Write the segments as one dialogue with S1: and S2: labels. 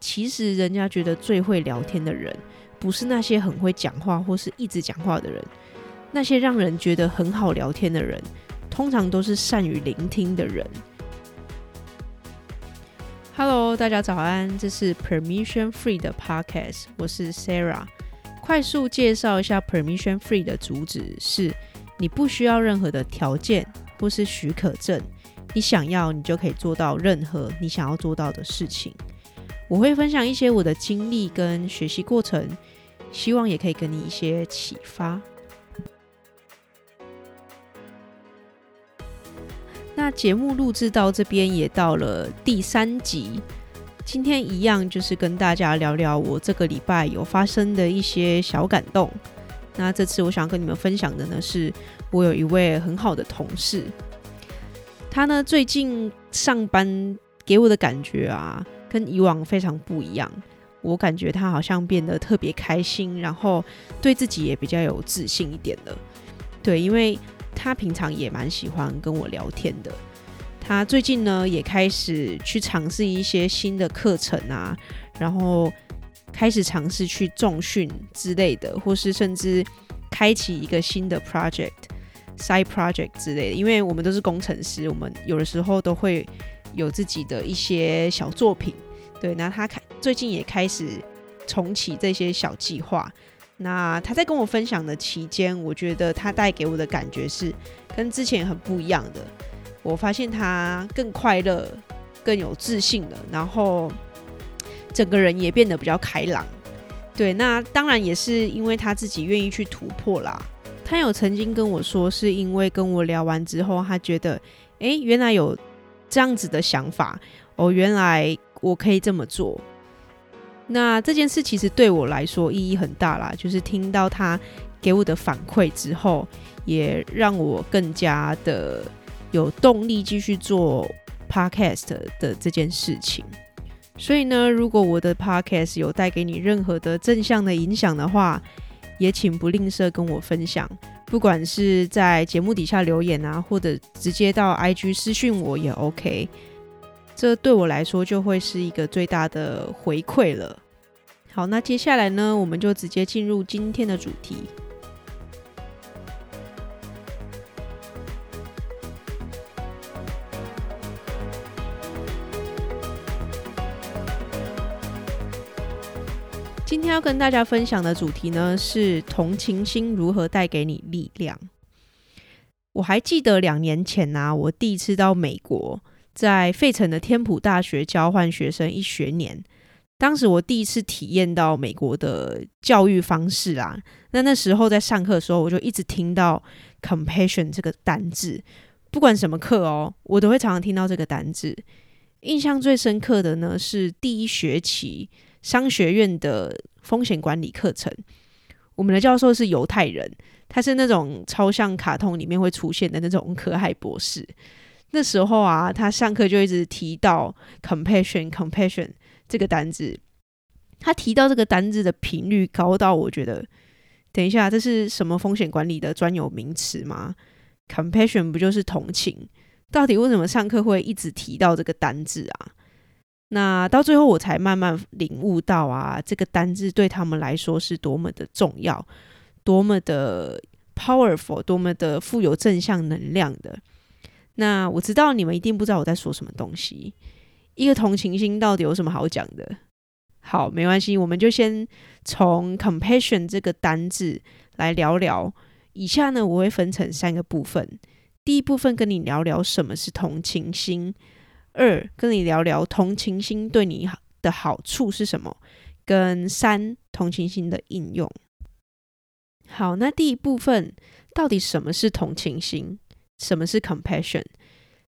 S1: 其实人家觉得最会聊天的人，不是那些很会讲话或是一直讲话的人，那些让人觉得很好聊天的人，通常都是善于聆听的人。Hello，大家早安，这是 Permission Free 的 Podcast，我是 Sarah。快速介绍一下 Permission Free 的主旨是：你不需要任何的条件或是许可证，你想要，你就可以做到任何你想要做到的事情。我会分享一些我的经历跟学习过程，希望也可以给你一些启发。那节目录制到这边也到了第三集，今天一样就是跟大家聊聊我这个礼拜有发生的一些小感动。那这次我想跟你们分享的呢，是我有一位很好的同事，他呢最近上班给我的感觉啊，跟以往非常不一样。我感觉他好像变得特别开心，然后对自己也比较有自信一点了。对，因为。他平常也蛮喜欢跟我聊天的。他最近呢也开始去尝试一些新的课程啊，然后开始尝试去重训之类的，或是甚至开启一个新的 project、side project 之类的。因为我们都是工程师，我们有的时候都会有自己的一些小作品。对，那他开最近也开始重启这些小计划。那他在跟我分享的期间，我觉得他带给我的感觉是跟之前很不一样的。我发现他更快乐、更有自信了，然后整个人也变得比较开朗。对，那当然也是因为他自己愿意去突破啦。他有曾经跟我说，是因为跟我聊完之后，他觉得，诶，原来有这样子的想法哦，原来我可以这么做。那这件事其实对我来说意义很大啦，就是听到他给我的反馈之后，也让我更加的有动力继续做 podcast 的这件事情。所以呢，如果我的 podcast 有带给你任何的正向的影响的话，也请不吝啬跟我分享，不管是在节目底下留言啊，或者直接到 IG 私讯我也 OK。这对我来说就会是一个最大的回馈了。好，那接下来呢，我们就直接进入今天的主题。要跟大家分享的主题呢，是同情心如何带给你力量。我还记得两年前呢、啊，我第一次到美国。在费城的天普大学交换学生一学年，当时我第一次体验到美国的教育方式啊。那那时候在上课的时候，我就一直听到 compassion 这个单字，不管什么课哦，我都会常常听到这个单字。印象最深刻的呢，是第一学期商学院的风险管理课程。我们的教授是犹太人，他是那种超像卡通里面会出现的那种可爱博士。那时候啊，他上课就一直提到 compassion compassion 这个单字。他提到这个单字的频率高到我觉得，等一下，这是什么风险管理的专有名词吗？compassion 不就是同情？到底为什么上课会一直提到这个单字啊？那到最后我才慢慢领悟到啊，这个单字对他们来说是多么的重要，多么的 powerful，多么的富有正向能量的。那我知道你们一定不知道我在说什么东西。一个同情心到底有什么好讲的？好，没关系，我们就先从 compassion 这个单字来聊聊。以下呢，我会分成三个部分。第一部分跟你聊聊什么是同情心；二，跟你聊聊同情心对你的好处是什么；跟三，同情心的应用。好，那第一部分到底什么是同情心？什么是 compassion？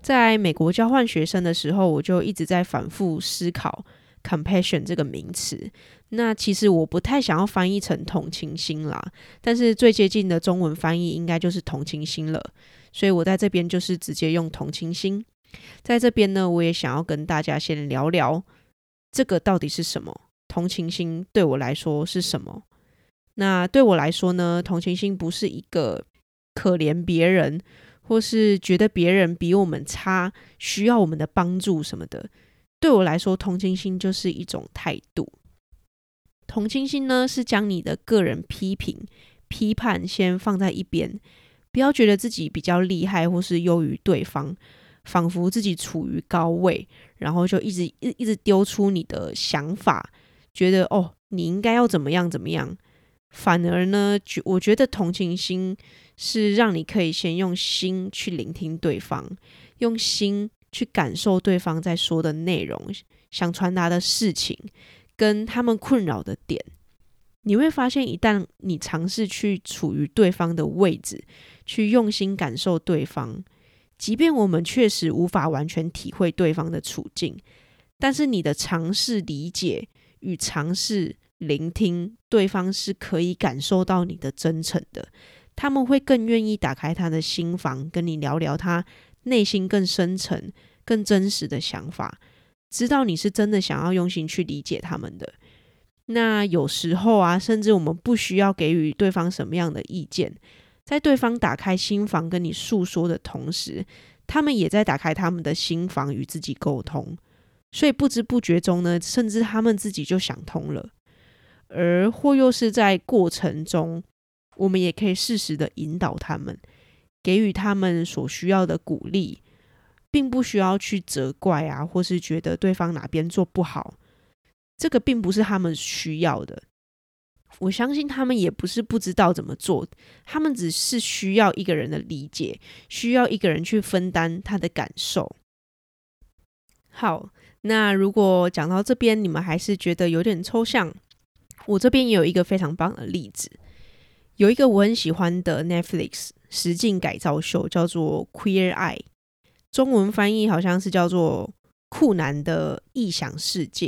S1: 在美国交换学生的时候，我就一直在反复思考 compassion 这个名词。那其实我不太想要翻译成同情心啦，但是最接近的中文翻译应该就是同情心了。所以我在这边就是直接用同情心。在这边呢，我也想要跟大家先聊聊这个到底是什么？同情心对我来说是什么？那对我来说呢，同情心不是一个可怜别人。或是觉得别人比我们差，需要我们的帮助什么的，对我来说，同情心就是一种态度。同情心呢，是将你的个人批评、批判先放在一边，不要觉得自己比较厉害或是优于对方，仿佛自己处于高位，然后就一直一一直丢出你的想法，觉得哦，你应该要怎么样怎么样。反而呢，我觉得同情心是让你可以先用心去聆听对方，用心去感受对方在说的内容，想传达的事情，跟他们困扰的点。你会发现，一旦你尝试去处于对方的位置，去用心感受对方，即便我们确实无法完全体会对方的处境，但是你的尝试理解与尝试。聆听对方是可以感受到你的真诚的，他们会更愿意打开他的心房，跟你聊聊他内心更深层、更真实的想法，知道你是真的想要用心去理解他们的。那有时候啊，甚至我们不需要给予对方什么样的意见，在对方打开心房跟你诉说的同时，他们也在打开他们的心房与自己沟通，所以不知不觉中呢，甚至他们自己就想通了。而或又是在过程中，我们也可以适时的引导他们，给予他们所需要的鼓励，并不需要去责怪啊，或是觉得对方哪边做不好，这个并不是他们需要的。我相信他们也不是不知道怎么做，他们只是需要一个人的理解，需要一个人去分担他的感受。好，那如果讲到这边，你们还是觉得有点抽象。我这边也有一个非常棒的例子，有一个我很喜欢的 Netflix 实境改造秀，叫做《Queer Eye》，中文翻译好像是叫做《酷男的异想世界》。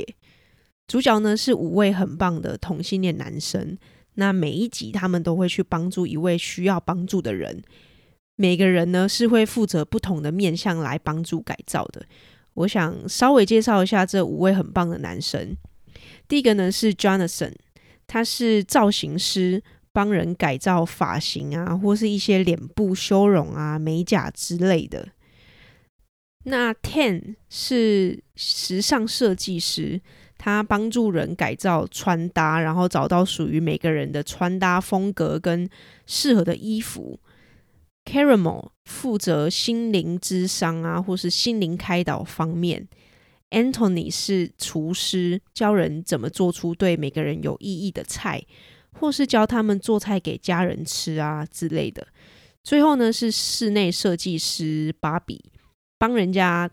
S1: 主角呢是五位很棒的同性恋男生，那每一集他们都会去帮助一位需要帮助的人，每个人呢是会负责不同的面向来帮助改造的。我想稍微介绍一下这五位很棒的男生，第一个呢是 Jonathan。他是造型师，帮人改造发型啊，或是一些脸部修容啊、美甲之类的。那 Ten 是时尚设计师，他帮助人改造穿搭，然后找到属于每个人的穿搭风格跟适合的衣服。Caramel 负责心灵咨商啊，或是心灵开导方面。Anthony 是厨师，教人怎么做出对每个人有意义的菜，或是教他们做菜给家人吃啊之类的。最后呢，是室内设计师 Bobby，帮人家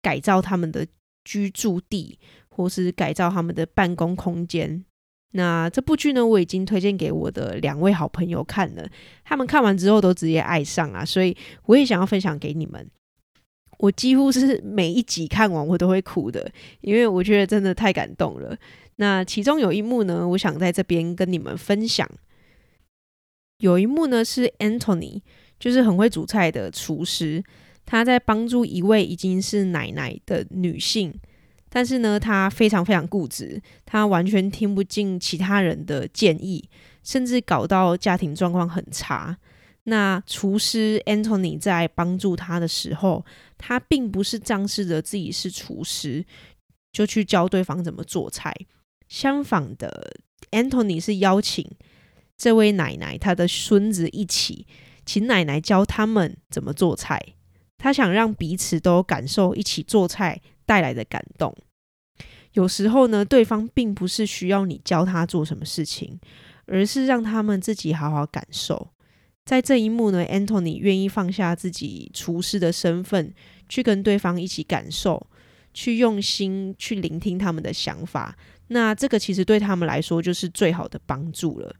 S1: 改造他们的居住地，或是改造他们的办公空间。那这部剧呢，我已经推荐给我的两位好朋友看了，他们看完之后都直接爱上啊，所以我也想要分享给你们。我几乎是每一集看完我都会哭的，因为我觉得真的太感动了。那其中有一幕呢，我想在这边跟你们分享。有一幕呢是 Anthony，就是很会煮菜的厨师，他在帮助一位已经是奶奶的女性，但是呢，他非常非常固执，他完全听不进其他人的建议，甚至搞到家庭状况很差。那厨师 Antony 在帮助他的时候，他并不是仗势着自己是厨师，就去教对方怎么做菜。相反的，Antony 是邀请这位奶奶、他的孙子一起，请奶奶教他们怎么做菜。他想让彼此都感受一起做菜带来的感动。有时候呢，对方并不是需要你教他做什么事情，而是让他们自己好好感受。在这一幕呢，Antony 愿意放下自己厨师的身份，去跟对方一起感受，去用心去聆听他们的想法。那这个其实对他们来说就是最好的帮助了。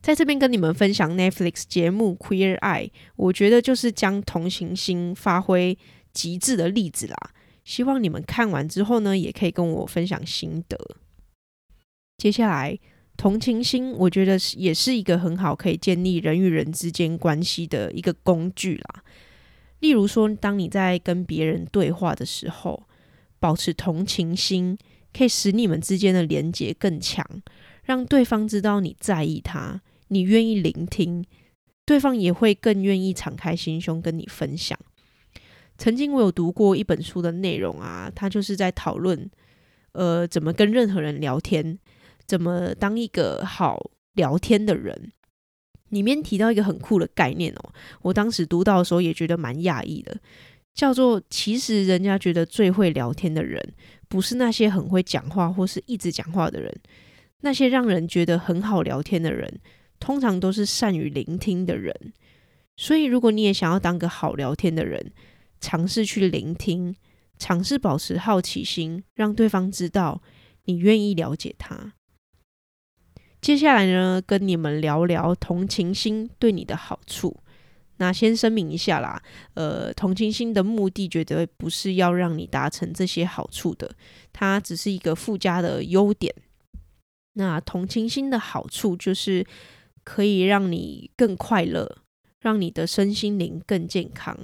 S1: 在这边跟你们分享 Netflix 节目《Queer Eye》，我觉得就是将同情心发挥极致的例子啦。希望你们看完之后呢，也可以跟我分享心得。接下来。同情心，我觉得是也是一个很好可以建立人与人之间关系的一个工具啦。例如说，当你在跟别人对话的时候，保持同情心，可以使你们之间的连结更强，让对方知道你在意他，你愿意聆听，对方也会更愿意敞开心胸跟你分享。曾经我有读过一本书的内容啊，它就是在讨论，呃，怎么跟任何人聊天，怎么当一个好聊天的人。里面提到一个很酷的概念哦，我当时读到的时候也觉得蛮讶异的，叫做其实人家觉得最会聊天的人，不是那些很会讲话或是一直讲话的人，那些让人觉得很好聊天的人，通常都是善于聆听的人。所以，如果你也想要当个好聊天的人，尝试去聆听，尝试保持好奇心，让对方知道你愿意了解他。接下来呢，跟你们聊聊同情心对你的好处。那先声明一下啦，呃，同情心的目的绝对不是要让你达成这些好处的，它只是一个附加的优点。那同情心的好处就是可以让你更快乐，让你的身心灵更健康。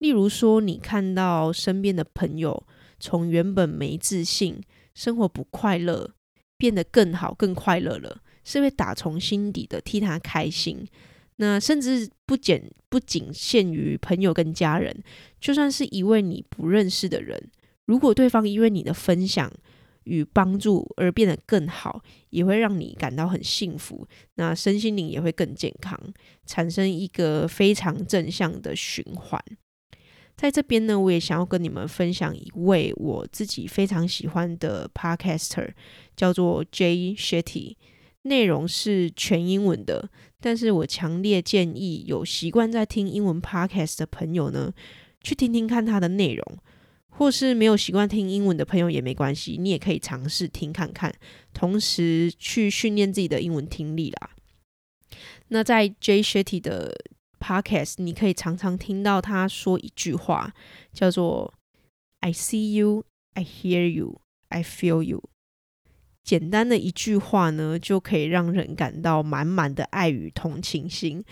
S1: 例如说，你看到身边的朋友从原本没自信、生活不快乐，变得更好、更快乐了，是会打从心底的替他开心。那甚至不仅不仅限于朋友跟家人，就算是一位你不认识的人，如果对方因为你的分享与帮助而变得更好，也会让你感到很幸福。那身心灵也会更健康，产生一个非常正向的循环。在这边呢，我也想要跟你们分享一位我自己非常喜欢的 podcaster，叫做 Jay Shetty，内容是全英文的，但是我强烈建议有习惯在听英文 podcast 的朋友呢，去听听看他的内容，或是没有习惯听英文的朋友也没关系，你也可以尝试听看看，同时去训练自己的英文听力啦。那在 Jay Shetty 的 Podcast，你可以常常听到他说一句话，叫做 "I see you, I hear you, I feel you"。简单的一句话呢，就可以让人感到满满的爱与同情心。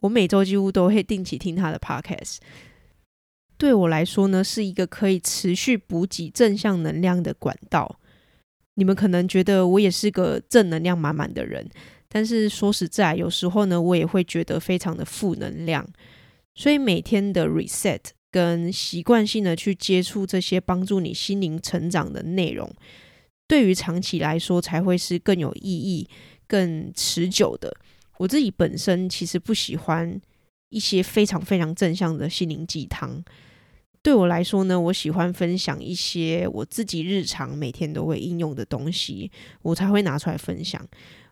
S1: 我每周几乎都会定期听他的 Podcast，对我来说呢，是一个可以持续补给正向能量的管道。你们可能觉得我也是个正能量满满的人。但是说实在，有时候呢，我也会觉得非常的负能量，所以每天的 reset 跟习惯性的去接触这些帮助你心灵成长的内容，对于长期来说才会是更有意义、更持久的。我自己本身其实不喜欢一些非常非常正向的心灵鸡汤，对我来说呢，我喜欢分享一些我自己日常每天都会应用的东西，我才会拿出来分享。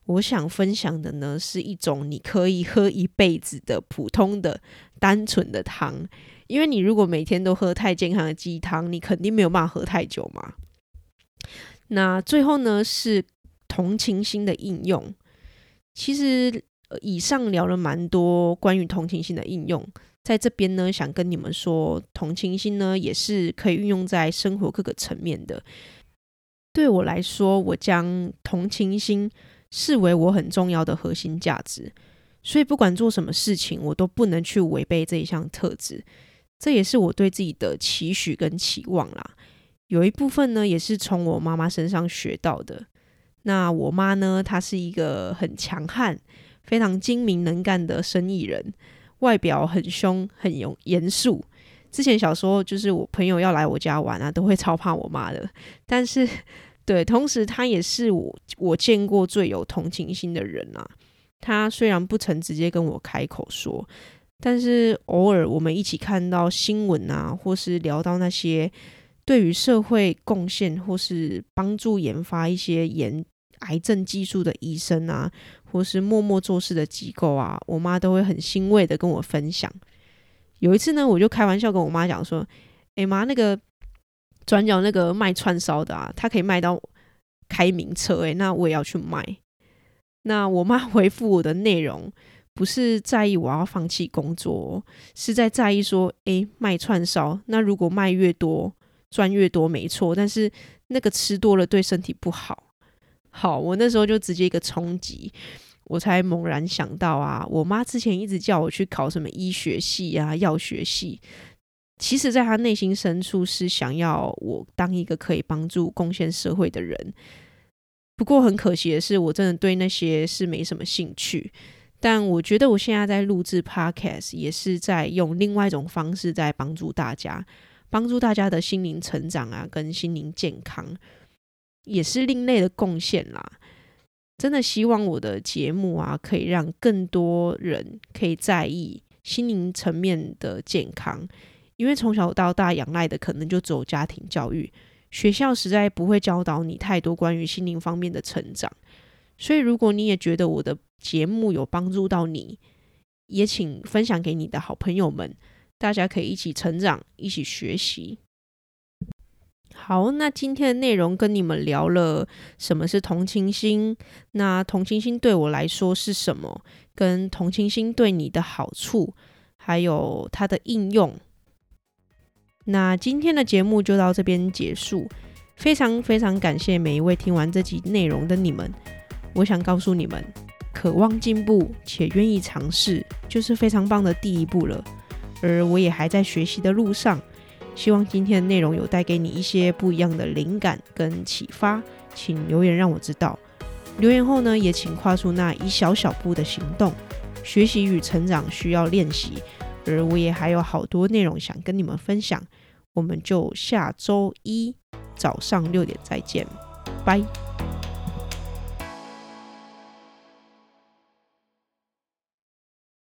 S1: 我想分享的呢，是一种你可以喝一辈子的普通的、单纯的汤。因为你如果每天都喝太健康的鸡汤，你肯定没有办法喝太久嘛。那最后呢，是同情心的应用。其实以上聊了蛮多关于同情心的应用，在这边呢，想跟你们说，同情心呢也是可以运用在生活各个层面的。对我来说，我将同情心。视为我很重要的核心价值，所以不管做什么事情，我都不能去违背这一项特质。这也是我对自己的期许跟期望啦。有一部分呢，也是从我妈妈身上学到的。那我妈呢，她是一个很强悍、非常精明能干的生意人，外表很凶、很严严肃。之前小时候，就是我朋友要来我家玩啊，都会超怕我妈的。但是对，同时他也是我我见过最有同情心的人啊。他虽然不曾直接跟我开口说，但是偶尔我们一起看到新闻啊，或是聊到那些对于社会贡献或是帮助研发一些研癌症技术的医生啊，或是默默做事的机构啊，我妈都会很欣慰的跟我分享。有一次呢，我就开玩笑跟我妈讲说：“哎妈，那个。”转角那个卖串烧的啊，他可以卖到开名车诶，那我也要去卖。那我妈 回复我的内容不是在意我要放弃工作，是在在意说，诶，卖串烧，那如果卖越多赚越多没错，但是那个吃多了对身体不好。好，我那时候就直接一个冲击，我才猛然想到啊，我妈之前一直叫我去考什么医学系啊、药学系。其实，在她内心深处是想要我当一个可以帮助、贡献社会的人。不过，很可惜的是，我真的对那些是没什么兴趣。但我觉得我现在在录制 Podcast，也是在用另外一种方式在帮助大家，帮助大家的心灵成长啊，跟心灵健康，也是另类的贡献啦。真的希望我的节目啊，可以让更多人可以在意心灵层面的健康，因为从小到大仰赖的可能就只有家庭教育，学校实在不会教导你太多关于心灵方面的成长。所以，如果你也觉得我的节目有帮助到你，也请分享给你的好朋友们，大家可以一起成长，一起学习。好，那今天的内容跟你们聊了什么是同情心，那同情心对我来说是什么，跟同情心对你的好处，还有它的应用。那今天的节目就到这边结束，非常非常感谢每一位听完这集内容的你们。我想告诉你们，渴望进步且愿意尝试，就是非常棒的第一步了。而我也还在学习的路上。希望今天的内容有带给你一些不一样的灵感跟启发，请留言让我知道。留言后呢，也请跨出那一小小步的行动。学习与成长需要练习，而我也还有好多内容想跟你们分享。我们就下周一早上六点再见，拜。